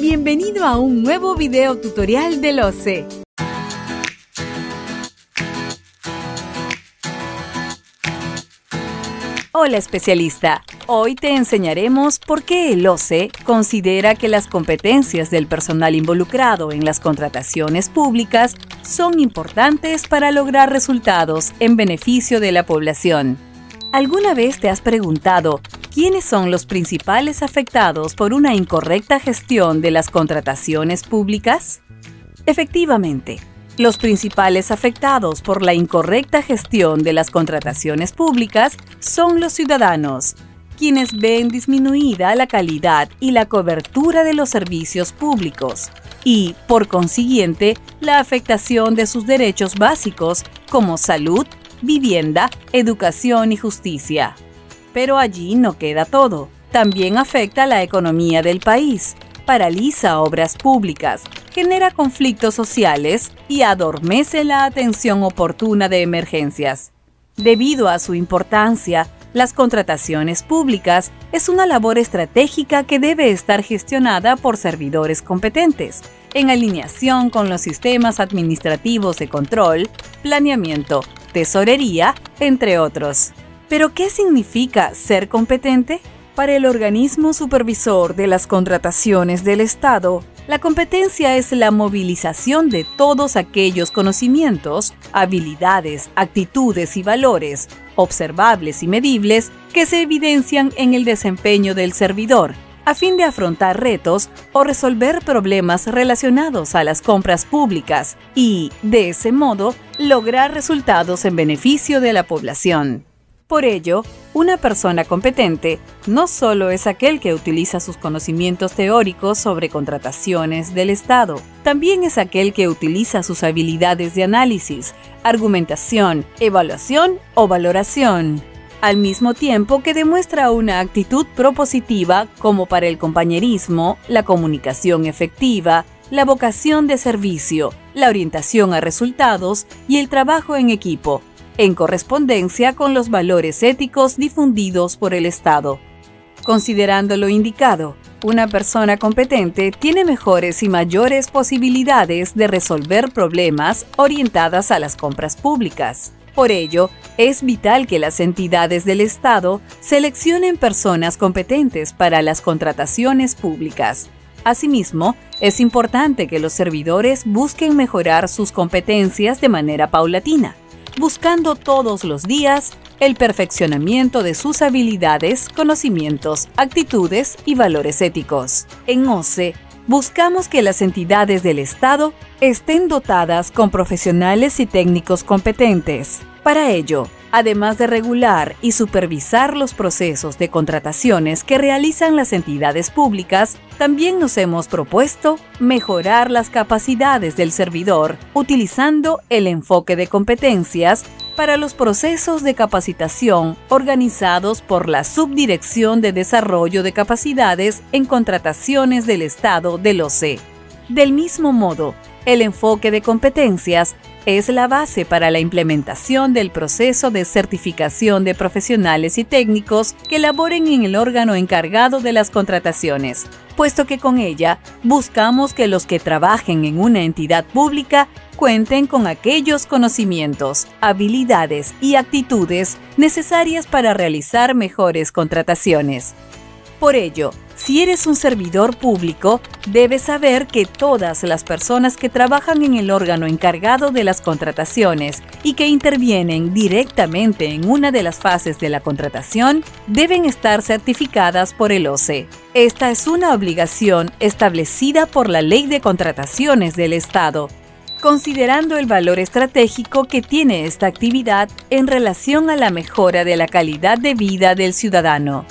Bienvenido a un nuevo video tutorial del OCE. Hola especialista, hoy te enseñaremos por qué el OCE considera que las competencias del personal involucrado en las contrataciones públicas son importantes para lograr resultados en beneficio de la población. ¿Alguna vez te has preguntado quiénes son los principales afectados por una incorrecta gestión de las contrataciones públicas? Efectivamente, los principales afectados por la incorrecta gestión de las contrataciones públicas son los ciudadanos, quienes ven disminuida la calidad y la cobertura de los servicios públicos y, por consiguiente, la afectación de sus derechos básicos como salud, vivienda, educación y justicia. Pero allí no queda todo. También afecta la economía del país, paraliza obras públicas, genera conflictos sociales y adormece la atención oportuna de emergencias. Debido a su importancia, las contrataciones públicas es una labor estratégica que debe estar gestionada por servidores competentes, en alineación con los sistemas administrativos de control, planeamiento, tesorería, entre otros. ¿Pero qué significa ser competente? Para el organismo supervisor de las contrataciones del Estado, la competencia es la movilización de todos aquellos conocimientos, habilidades, actitudes y valores observables y medibles que se evidencian en el desempeño del servidor, a fin de afrontar retos o resolver problemas relacionados a las compras públicas y, de ese modo, lograr resultados en beneficio de la población. Por ello, una persona competente no solo es aquel que utiliza sus conocimientos teóricos sobre contrataciones del Estado, también es aquel que utiliza sus habilidades de análisis, argumentación, evaluación o valoración, al mismo tiempo que demuestra una actitud propositiva como para el compañerismo, la comunicación efectiva, la vocación de servicio, la orientación a resultados y el trabajo en equipo, en correspondencia con los valores éticos difundidos por el Estado. Considerando lo indicado, una persona competente tiene mejores y mayores posibilidades de resolver problemas orientadas a las compras públicas. Por ello, es vital que las entidades del Estado seleccionen personas competentes para las contrataciones públicas. Asimismo, es importante que los servidores busquen mejorar sus competencias de manera paulatina buscando todos los días el perfeccionamiento de sus habilidades, conocimientos, actitudes y valores éticos. En OCE, buscamos que las entidades del Estado estén dotadas con profesionales y técnicos competentes. Para ello, además de regular y supervisar los procesos de contrataciones que realizan las entidades públicas, también nos hemos propuesto mejorar las capacidades del servidor utilizando el enfoque de competencias para los procesos de capacitación organizados por la Subdirección de Desarrollo de Capacidades en Contrataciones del Estado del OCE. Del mismo modo, el enfoque de competencias es la base para la implementación del proceso de certificación de profesionales y técnicos que laboren en el órgano encargado de las contrataciones, puesto que con ella buscamos que los que trabajen en una entidad pública cuenten con aquellos conocimientos, habilidades y actitudes necesarias para realizar mejores contrataciones. Por ello, si eres un servidor público, debes saber que todas las personas que trabajan en el órgano encargado de las contrataciones y que intervienen directamente en una de las fases de la contratación deben estar certificadas por el OCE. Esta es una obligación establecida por la Ley de Contrataciones del Estado, considerando el valor estratégico que tiene esta actividad en relación a la mejora de la calidad de vida del ciudadano.